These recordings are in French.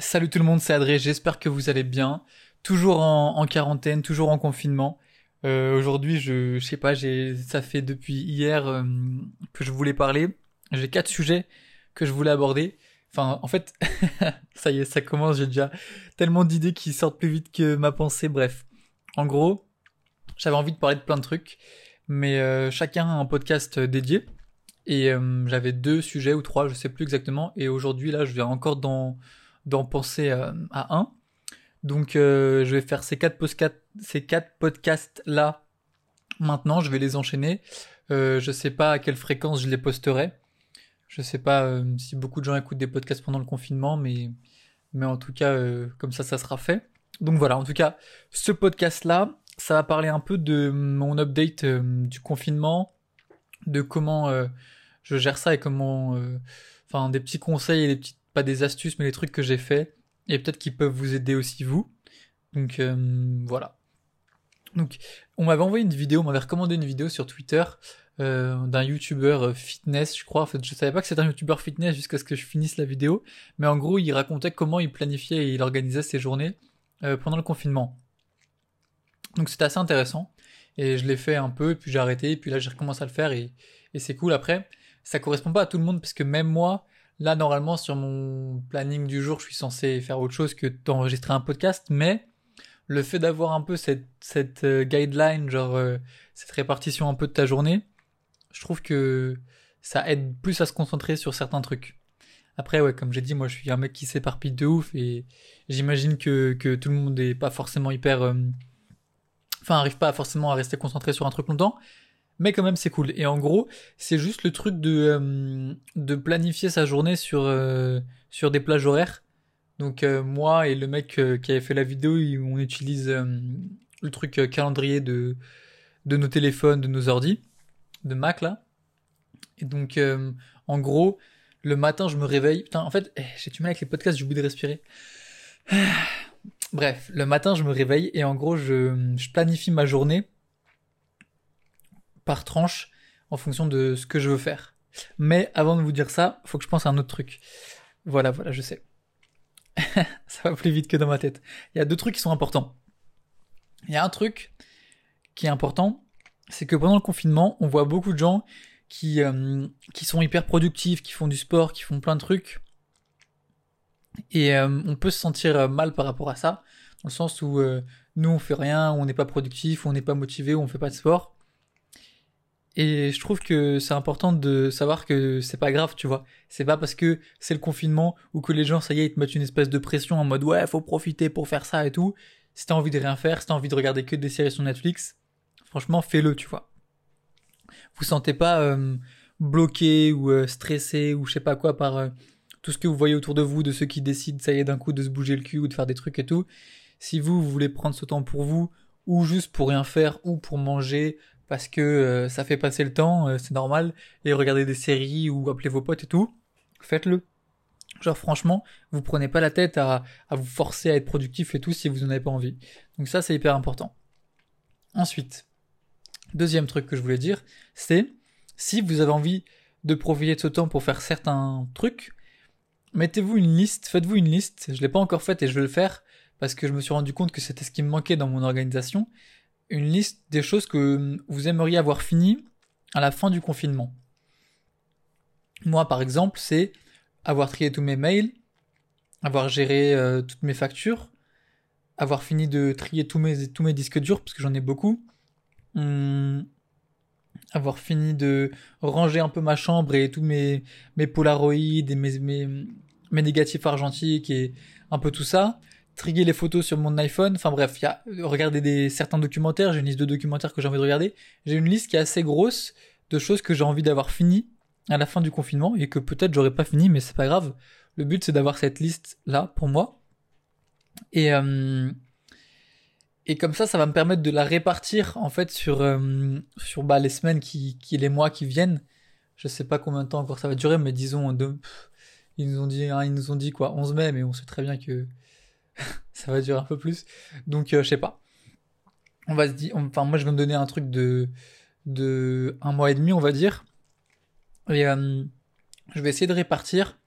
Salut tout le monde, c'est Adré, j'espère que vous allez bien. Toujours en, quarantaine, toujours en confinement. Euh, aujourd'hui, je, je sais pas, ça fait depuis hier euh, que je voulais parler. J'ai quatre sujets que je voulais aborder. Enfin, en fait, ça y est, ça commence, j'ai déjà tellement d'idées qui sortent plus vite que ma pensée. Bref, en gros, j'avais envie de parler de plein de trucs, mais euh, chacun a un podcast dédié. Et j'avais deux sujets ou trois, je sais plus exactement. Et aujourd'hui, là, je viens encore dans d'en penser à, un. Donc euh, je vais faire ces quatre, ces quatre podcasts là maintenant, je vais les enchaîner. Euh, je sais pas à quelle fréquence je les posterai. Je sais pas euh, si beaucoup de gens écoutent des podcasts pendant le confinement, mais, mais en tout cas, euh, comme ça, ça sera fait. Donc voilà, en tout cas, ce podcast-là, ça va parler un peu de mon update du confinement, de comment je gère ça et comment... Enfin, des petits conseils et des petites des astuces, mais les trucs que j'ai fait, et peut-être qu'ils peuvent vous aider aussi vous. Donc euh, voilà. Donc on m'avait envoyé une vidéo, on m'avait recommandé une vidéo sur Twitter euh, d'un youtubeur euh, fitness, je crois. En fait, je savais pas que c'était un youtubeur fitness jusqu'à ce que je finisse la vidéo, mais en gros, il racontait comment il planifiait et il organisait ses journées pendant le confinement. Donc c'était assez intéressant et je l'ai fait un peu, puis j'ai arrêté, et puis là j'ai recommencé à le faire et, et c'est cool. Après, ça correspond pas à tout le monde parce que même moi, Là, normalement, sur mon planning du jour, je suis censé faire autre chose que d'enregistrer un podcast, mais le fait d'avoir un peu cette, cette euh, guideline, genre euh, cette répartition un peu de ta journée, je trouve que ça aide plus à se concentrer sur certains trucs. Après, ouais, comme j'ai dit, moi je suis un mec qui s'éparpille de ouf et j'imagine que, que tout le monde est pas forcément hyper. Euh, enfin, arrive pas forcément à rester concentré sur un truc longtemps mais quand même c'est cool. Et en gros, c'est juste le truc de, euh, de planifier sa journée sur, euh, sur des plages horaires. Donc euh, moi et le mec qui avait fait la vidéo, on utilise le truc calendrier de, de nos téléphones, de nos ordi, de Mac là. Et donc en gros, le matin je me réveille. Putain, en fait, eh, j'ai du mal avec les podcasts, j'ai oublié de respirer. Bref, le matin je me réveille et en gros je, je planifie ma journée par tranche en fonction de ce que je veux faire. Mais avant de vous dire ça, faut que je pense à un autre truc. Voilà, voilà, je sais. ça va plus vite que dans ma tête. Il y a deux trucs qui sont importants. Il y a un truc qui est important, c'est que pendant le confinement, on voit beaucoup de gens qui, euh, qui sont hyper productifs, qui font du sport, qui font plein de trucs. Et euh, on peut se sentir euh, mal par rapport à ça, dans le sens où nous on fait rien, on n'est pas productif, on n'est pas motivé, on fait pas de sport. Et je trouve que c'est important de savoir que c'est pas grave, tu vois. C'est pas parce que c'est le confinement ou que les gens, ça y est, ils te mettent une espèce de pression en mode ouais, faut profiter pour faire ça et tout. Si t'as envie de rien faire, si t'as envie de regarder que des séries sur Netflix, franchement, fais-le, tu vois. Vous sentez pas euh, bloqué ou euh, stressé ou je sais pas quoi par euh, tout ce que vous voyez autour de vous, de ceux qui décident, ça y est, d'un coup de se bouger le cul ou de faire des trucs et tout. Si vous, vous voulez prendre ce temps pour vous, ou juste pour rien faire, ou pour manger, parce que euh, ça fait passer le temps, euh, c'est normal, et regarder des séries ou appeler vos potes et tout, faites-le. Genre franchement, vous prenez pas la tête à, vous forcer à être productif et tout si vous n'en avez pas envie. Donc ça c'est hyper important. Ensuite, deuxième truc que je voulais dire, c'est si vous avez envie de profiter de ce temps pour faire certains trucs, mettez-vous une liste, faites-vous une liste. Je l'ai pas encore faite et je vais le faire parce que je me suis rendu compte que c'était ce qui me manquait dans mon organisation une liste des choses que vous aimeriez avoir fini à la fin du confinement. Moi, par exemple, c'est avoir trié tous mes mails, avoir géré euh, toutes mes factures, avoir fini de trier tous mes, disques durs, parce que j'en ai beaucoup, hum, avoir fini de ranger un peu ma chambre et tous mes, mes polaroïdes et mes négatifs argentiques et un peu tout ça, trier les photos sur mon iPhone. Enfin bref, y a regarder des certains documentaires. J'ai une liste de documentaires que j'ai envie de regarder. J'ai une liste qui est assez grosse de choses que j'ai envie d'avoir fini à la fin du confinement et que peut-être j'aurais pas fini, mais c'est pas grave. Le but c'est d'avoir cette liste là pour moi. Et euh, et comme ça, ça va me permettre de la répartir en fait sur euh, sur bah, les semaines qui, les mois qui viennent. Je sais pas combien de temps encore ça va durer, mais disons. Ils nous ont dit, hein, ils nous ont dit quoi, 11 mai, mais on sait très bien que ça va durer un peu plus. Donc, euh, je sais pas. On va se dire, enfin, moi, je vais me donner un truc de, de un mois et demi, on va dire. Et euh, je vais essayer de répartir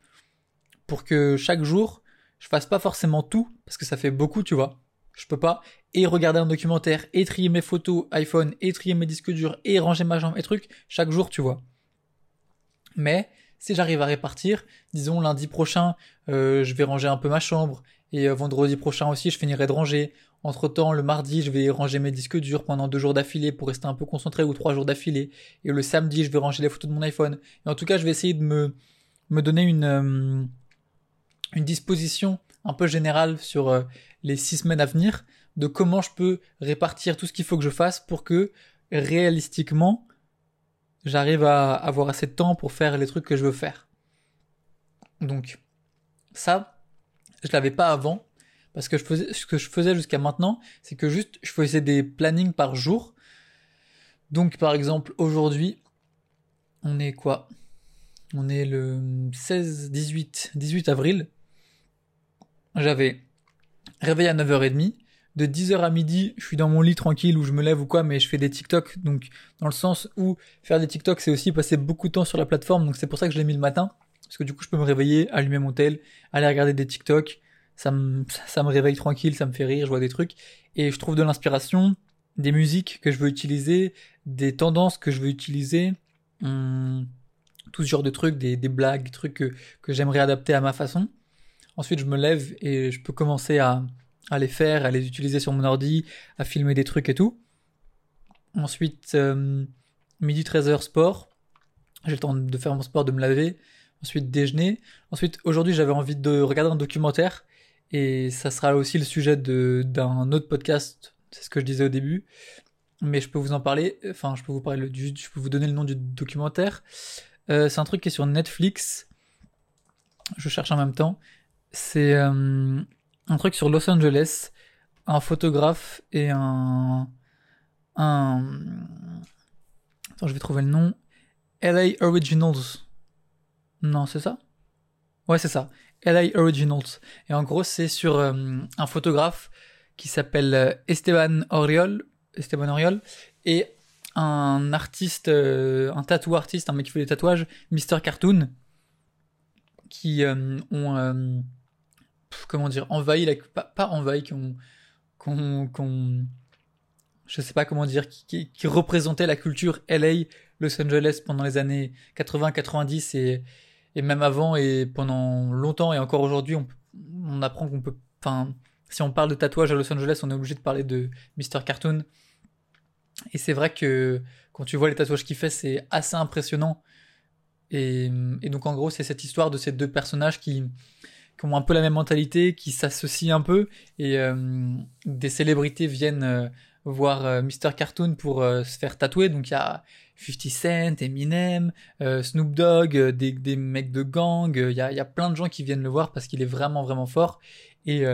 pour que chaque jour, je fasse pas forcément tout, parce que ça fait beaucoup, tu vois. Je peux pas et regarder un documentaire, et trier mes photos iPhone, et trier mes disques durs, et ranger ma jambe et trucs, chaque jour, tu vois. Mais, si j'arrive à répartir, disons lundi prochain, euh, je vais ranger un peu ma chambre, et euh, vendredi prochain aussi, je finirai de ranger. Entre temps, le mardi, je vais ranger mes disques durs pendant deux jours d'affilée pour rester un peu concentré ou trois jours d'affilée. Et le samedi, je vais ranger les photos de mon iPhone. Et en tout cas, je vais essayer de me, me donner une, euh, une disposition un peu générale sur euh, les six semaines à venir de comment je peux répartir tout ce qu'il faut que je fasse pour que réalistiquement j'arrive à avoir assez de temps pour faire les trucs que je veux faire. Donc ça, je l'avais pas avant parce que ce que je faisais jusqu'à maintenant, c'est que juste je faisais des plannings par jour. Donc par exemple aujourd'hui, on est quoi? On est le 16 18 18 avril. J'avais réveil à 9h30, de 10h à midi, je suis dans mon lit tranquille où je me lève ou quoi, mais je fais des TikTok. Donc, dans le sens où faire des TikTok, c'est aussi passer beaucoup de temps sur la plateforme. Donc, c'est pour ça que je l'ai mis le matin. Parce que du coup, je peux me réveiller, allumer mon tel, aller regarder des TikTok, ça me, ça me réveille tranquille, ça me fait rire, je vois des trucs, et je trouve de l'inspiration, des musiques que je veux utiliser, des tendances que je veux utiliser, hum, tout ce genre de trucs, des, des blagues, des trucs que, que j'aimerais adapter à ma façon. Ensuite, je me lève et je peux commencer à, à les faire, à les utiliser sur mon ordi, à filmer des trucs et tout. Ensuite, euh, midi 13h sport. J'ai le temps de faire mon sport, de me laver. Ensuite, déjeuner. Ensuite, aujourd'hui, j'avais envie de regarder un documentaire et ça sera aussi le sujet d'un autre podcast, c'est ce que je disais au début. Mais je peux vous en parler, enfin je peux vous parler du, je peux vous donner le nom du documentaire. Euh, c'est un truc qui est sur Netflix. Je cherche en même temps. C'est euh, un truc sur Los Angeles, un photographe et un un attends je vais trouver le nom. LA Originals. Non c'est ça? Ouais c'est ça. LA Originals. Et en gros, c'est sur euh, un photographe qui s'appelle euh, Esteban Oriol, Esteban Oriol, et un artiste, euh, un tatou artiste, un mec qui fait des tatouages, Mr. Cartoon, qui ont, comment dire, envahi, la, pas, pas envahi, qui ont, je sais pas comment dire, qui, qui, représentait la culture LA, Los Angeles pendant les années 80-90 et et même avant et pendant longtemps et encore aujourd'hui, on, on, apprend qu'on peut. Enfin, si on parle de tatouage à Los Angeles, on est obligé de parler de Mr. Cartoon. Et c'est vrai que quand tu vois les tatouages qu'il fait, c'est assez impressionnant. Et, donc en gros, c'est cette histoire de ces deux personnages qui, qui ont un peu la même mentalité, qui s'associent un peu, et euh, des célébrités viennent euh, voir euh, Mr. Cartoon pour euh, se faire tatouer. Donc il y a 50 Cent, Eminem, euh, Snoop Dogg, des, des mecs de gang. Il y, a, y a plein de gens qui viennent le voir parce qu'il est vraiment vraiment fort. Et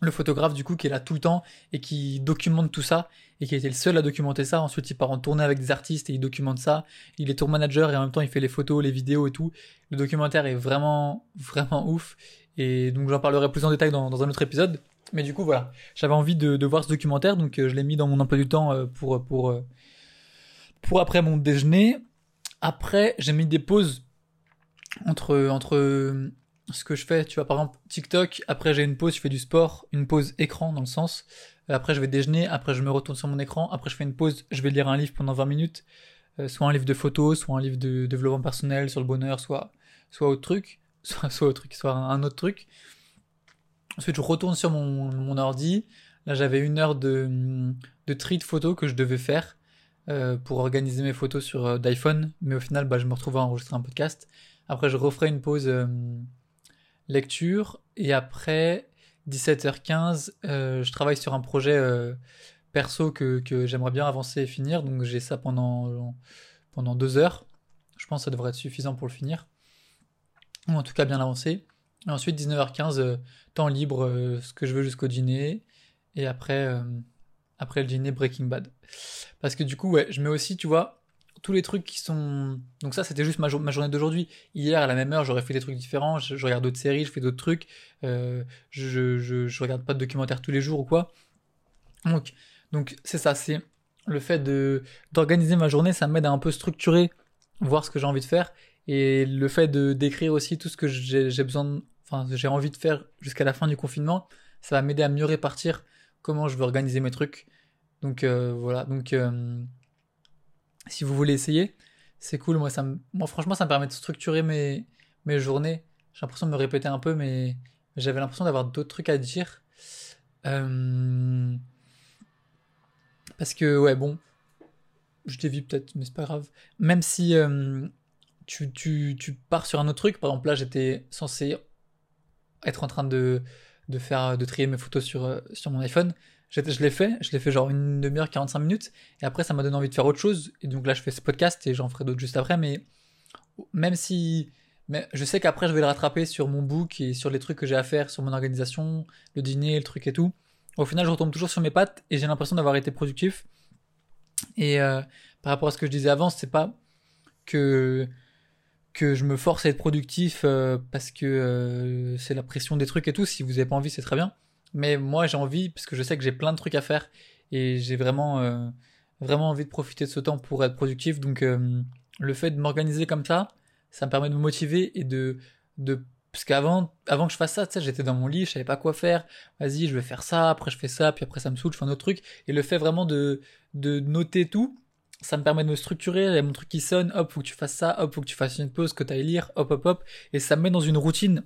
le photographe du coup qui est là tout le temps et qui documente tout ça et qui a été le seul à documenter ça. Ensuite, il part en tournée avec des artistes et il documente ça. Il est tour manager et en même temps, il fait les photos, les vidéos et tout. Le documentaire est vraiment, vraiment ouf. Et donc, j'en parlerai plus en détail dans, dans un autre épisode. Mais du coup, voilà, j'avais envie de, voir ce documentaire, donc euh, je l'ai mis dans mon emploi du temps euh, pour, pour, euh, pour après mon déjeuner. Après, j'ai mis des pauses entre, entre ce que je fais. Tu vois, par exemple, TikTok, après j'ai une pause, je fais du sport, une pause écran dans le sens. Après, je vais déjeuner, après je me retourne sur mon écran, après je fais une pause, je vais lire un livre pendant 20 minutes, soit un livre de photos, soit un livre de développement personnel sur le bonheur, soit, soit autre truc, soit, soit autre truc, soit un autre truc. Ensuite, je retourne sur mon, mon ordi. Là, j'avais une heure de, de tri de photos que je devais faire euh, pour organiser mes photos sur euh, d'iPhone. Mais au final, bah, je me retrouve à enregistrer un podcast. Après, je referai une pause euh, lecture. Et après, 17h15, euh, je travaille sur un projet perso que, que j'aimerais bien avancer et finir. Donc, j'ai ça pendant, pendant deux heures. Je pense que ça devrait être suffisant pour le finir. Ou en tout cas, bien avancer. Ensuite, 19h15, euh, temps libre, euh, ce que je veux jusqu'au dîner. Et après, euh, après le dîner, Breaking Bad. Parce que du coup, ouais, je mets aussi, tu vois, tous les trucs qui sont... Donc ça, c'était juste ma, ma journée d'aujourd'hui. Hier, à la même heure, j'aurais fait des trucs différents. Je, regarde d'autres séries, je fais d'autres trucs. Je, je, je, regarde pas de documentaires tous les jours ou quoi. Donc, donc c'est ça, c'est le fait d'organiser ma journée, ça m'aide à un peu structurer, voir ce que j'ai envie de faire et le fait de d'écrire aussi tout ce que j'ai besoin enfin j'ai envie de faire jusqu'à la fin du confinement, ça va m'aider à mieux répartir comment je veux organiser mes trucs. Donc euh, voilà, donc euh, si vous voulez essayer, c'est cool. Moi, ça moi franchement, ça me permet de structurer mes, mes journées. J'ai l'impression de me répéter un peu, mais j'avais l'impression d'avoir d'autres trucs à dire. Euh, parce que, ouais, bon, je dévie peut-être, mais c'est pas grave. Même si tu, tu, tu pars sur un autre truc, par exemple là, j'étais censé être en train de de faire de trier mes photos sur euh, sur mon iPhone. Je l'ai fait, je l'ai fait genre une demi-heure, 45 minutes, et après ça m'a donné envie de faire autre chose, et donc là je fais ce podcast et j'en ferai d'autres juste après, mais même si mais je sais qu'après je vais le rattraper sur mon book et sur les trucs que j'ai à faire, sur mon organisation, le dîner, le truc et tout. Au final je retombe toujours sur mes pattes et j'ai l'impression d'avoir été productif. Et euh, par rapport à ce que je disais avant, c'est pas que que je me force à être productif euh, parce que euh, c'est la pression des trucs et tout. Si vous avez pas envie, c'est très bien. Mais moi, j'ai envie parce que je sais que j'ai plein de trucs à faire et j'ai vraiment euh, vraiment envie de profiter de ce temps pour être productif. Donc le fait de m'organiser comme ça, ça me permet de me motiver et de de parce qu'avant avant que je fasse ça, tu sais, j'étais dans mon lit, je savais pas quoi faire. Vas-y, je vais faire ça, après je fais ça, puis après ça me saoule, je fais un autre truc. Et le fait vraiment de de noter tout, ça me permet de me structurer, il y a mon truc qui sonne, hop, faut que tu fasses ça, hop, faut que tu fasses une pause, que tu ailles lire, hop, hop, hop, et ça me met dans une routine.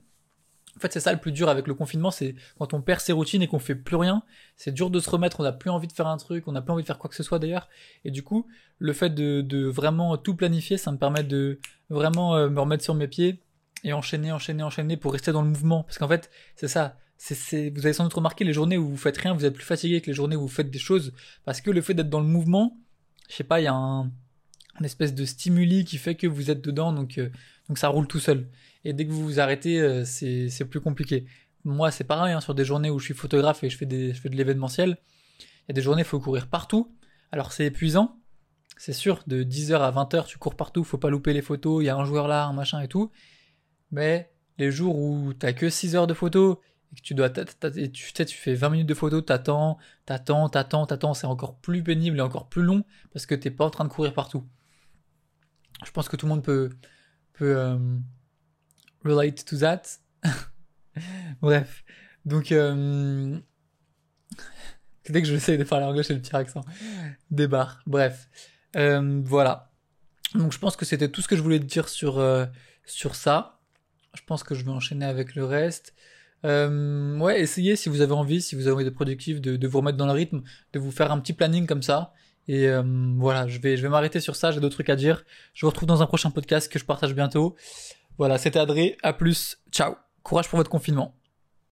En fait, c'est ça le plus dur avec le confinement, c'est quand on perd ses routines et qu'on fait plus rien, c'est dur de se remettre, on n'a plus envie de faire un truc, on n'a plus envie de faire quoi que ce soit d'ailleurs, et du coup, le fait de, vraiment tout planifier, ça me permet de vraiment euh, me remettre sur mes pieds et enchaîner, enchaîner, enchaîner pour rester dans le mouvement, parce qu'en fait, c'est ça, vous avez sans doute remarqué les journées où vous faites rien, vous êtes plus fatigué que les journées où vous faites des choses, parce que le fait d'être dans le mouvement, je sais pas, il y a un, espèce de stimuli qui fait que vous êtes dedans, donc, euh, donc ça roule tout seul. Et dès que vous vous arrêtez, euh, c'est, plus compliqué. Moi, c'est pareil, hein, sur des journées où je suis photographe et je fais, des, je de l'événementiel, il y a des journées, il faut courir partout. Alors c'est épuisant, c'est sûr, de 10h à 20h, tu cours partout, faut pas louper les photos, il y a un joueur là, un machin et tout. Mais les jours où t'as que 6 heures de photos et que tu dois, tu fais 20 minutes de photo, t'attends, t'attends, t'attends, t'attends, c'est encore plus pénible et encore plus long parce que t'es pas en train de courir partout. Je pense que tout le monde peut, peut euh, relate to that. Bref, donc euh, dès que j'essaie de parler anglais, j'ai le petit accent. Débarre. Bref, euh, voilà. Donc je pense que c'était tout ce que je voulais dire sur sur ça. Je pense que je vais enchaîner avec le reste. Euh, ouais, essayez si vous avez envie, si vous avez envie de productif, de, de vous remettre dans le rythme, de vous faire un petit planning comme ça. Et euh, voilà, je vais, je vais m'arrêter sur ça, j'ai d'autres trucs à dire. Je vous retrouve dans un prochain podcast que je partage bientôt. Voilà, c'était Adré, à plus, ciao, courage pour votre confinement.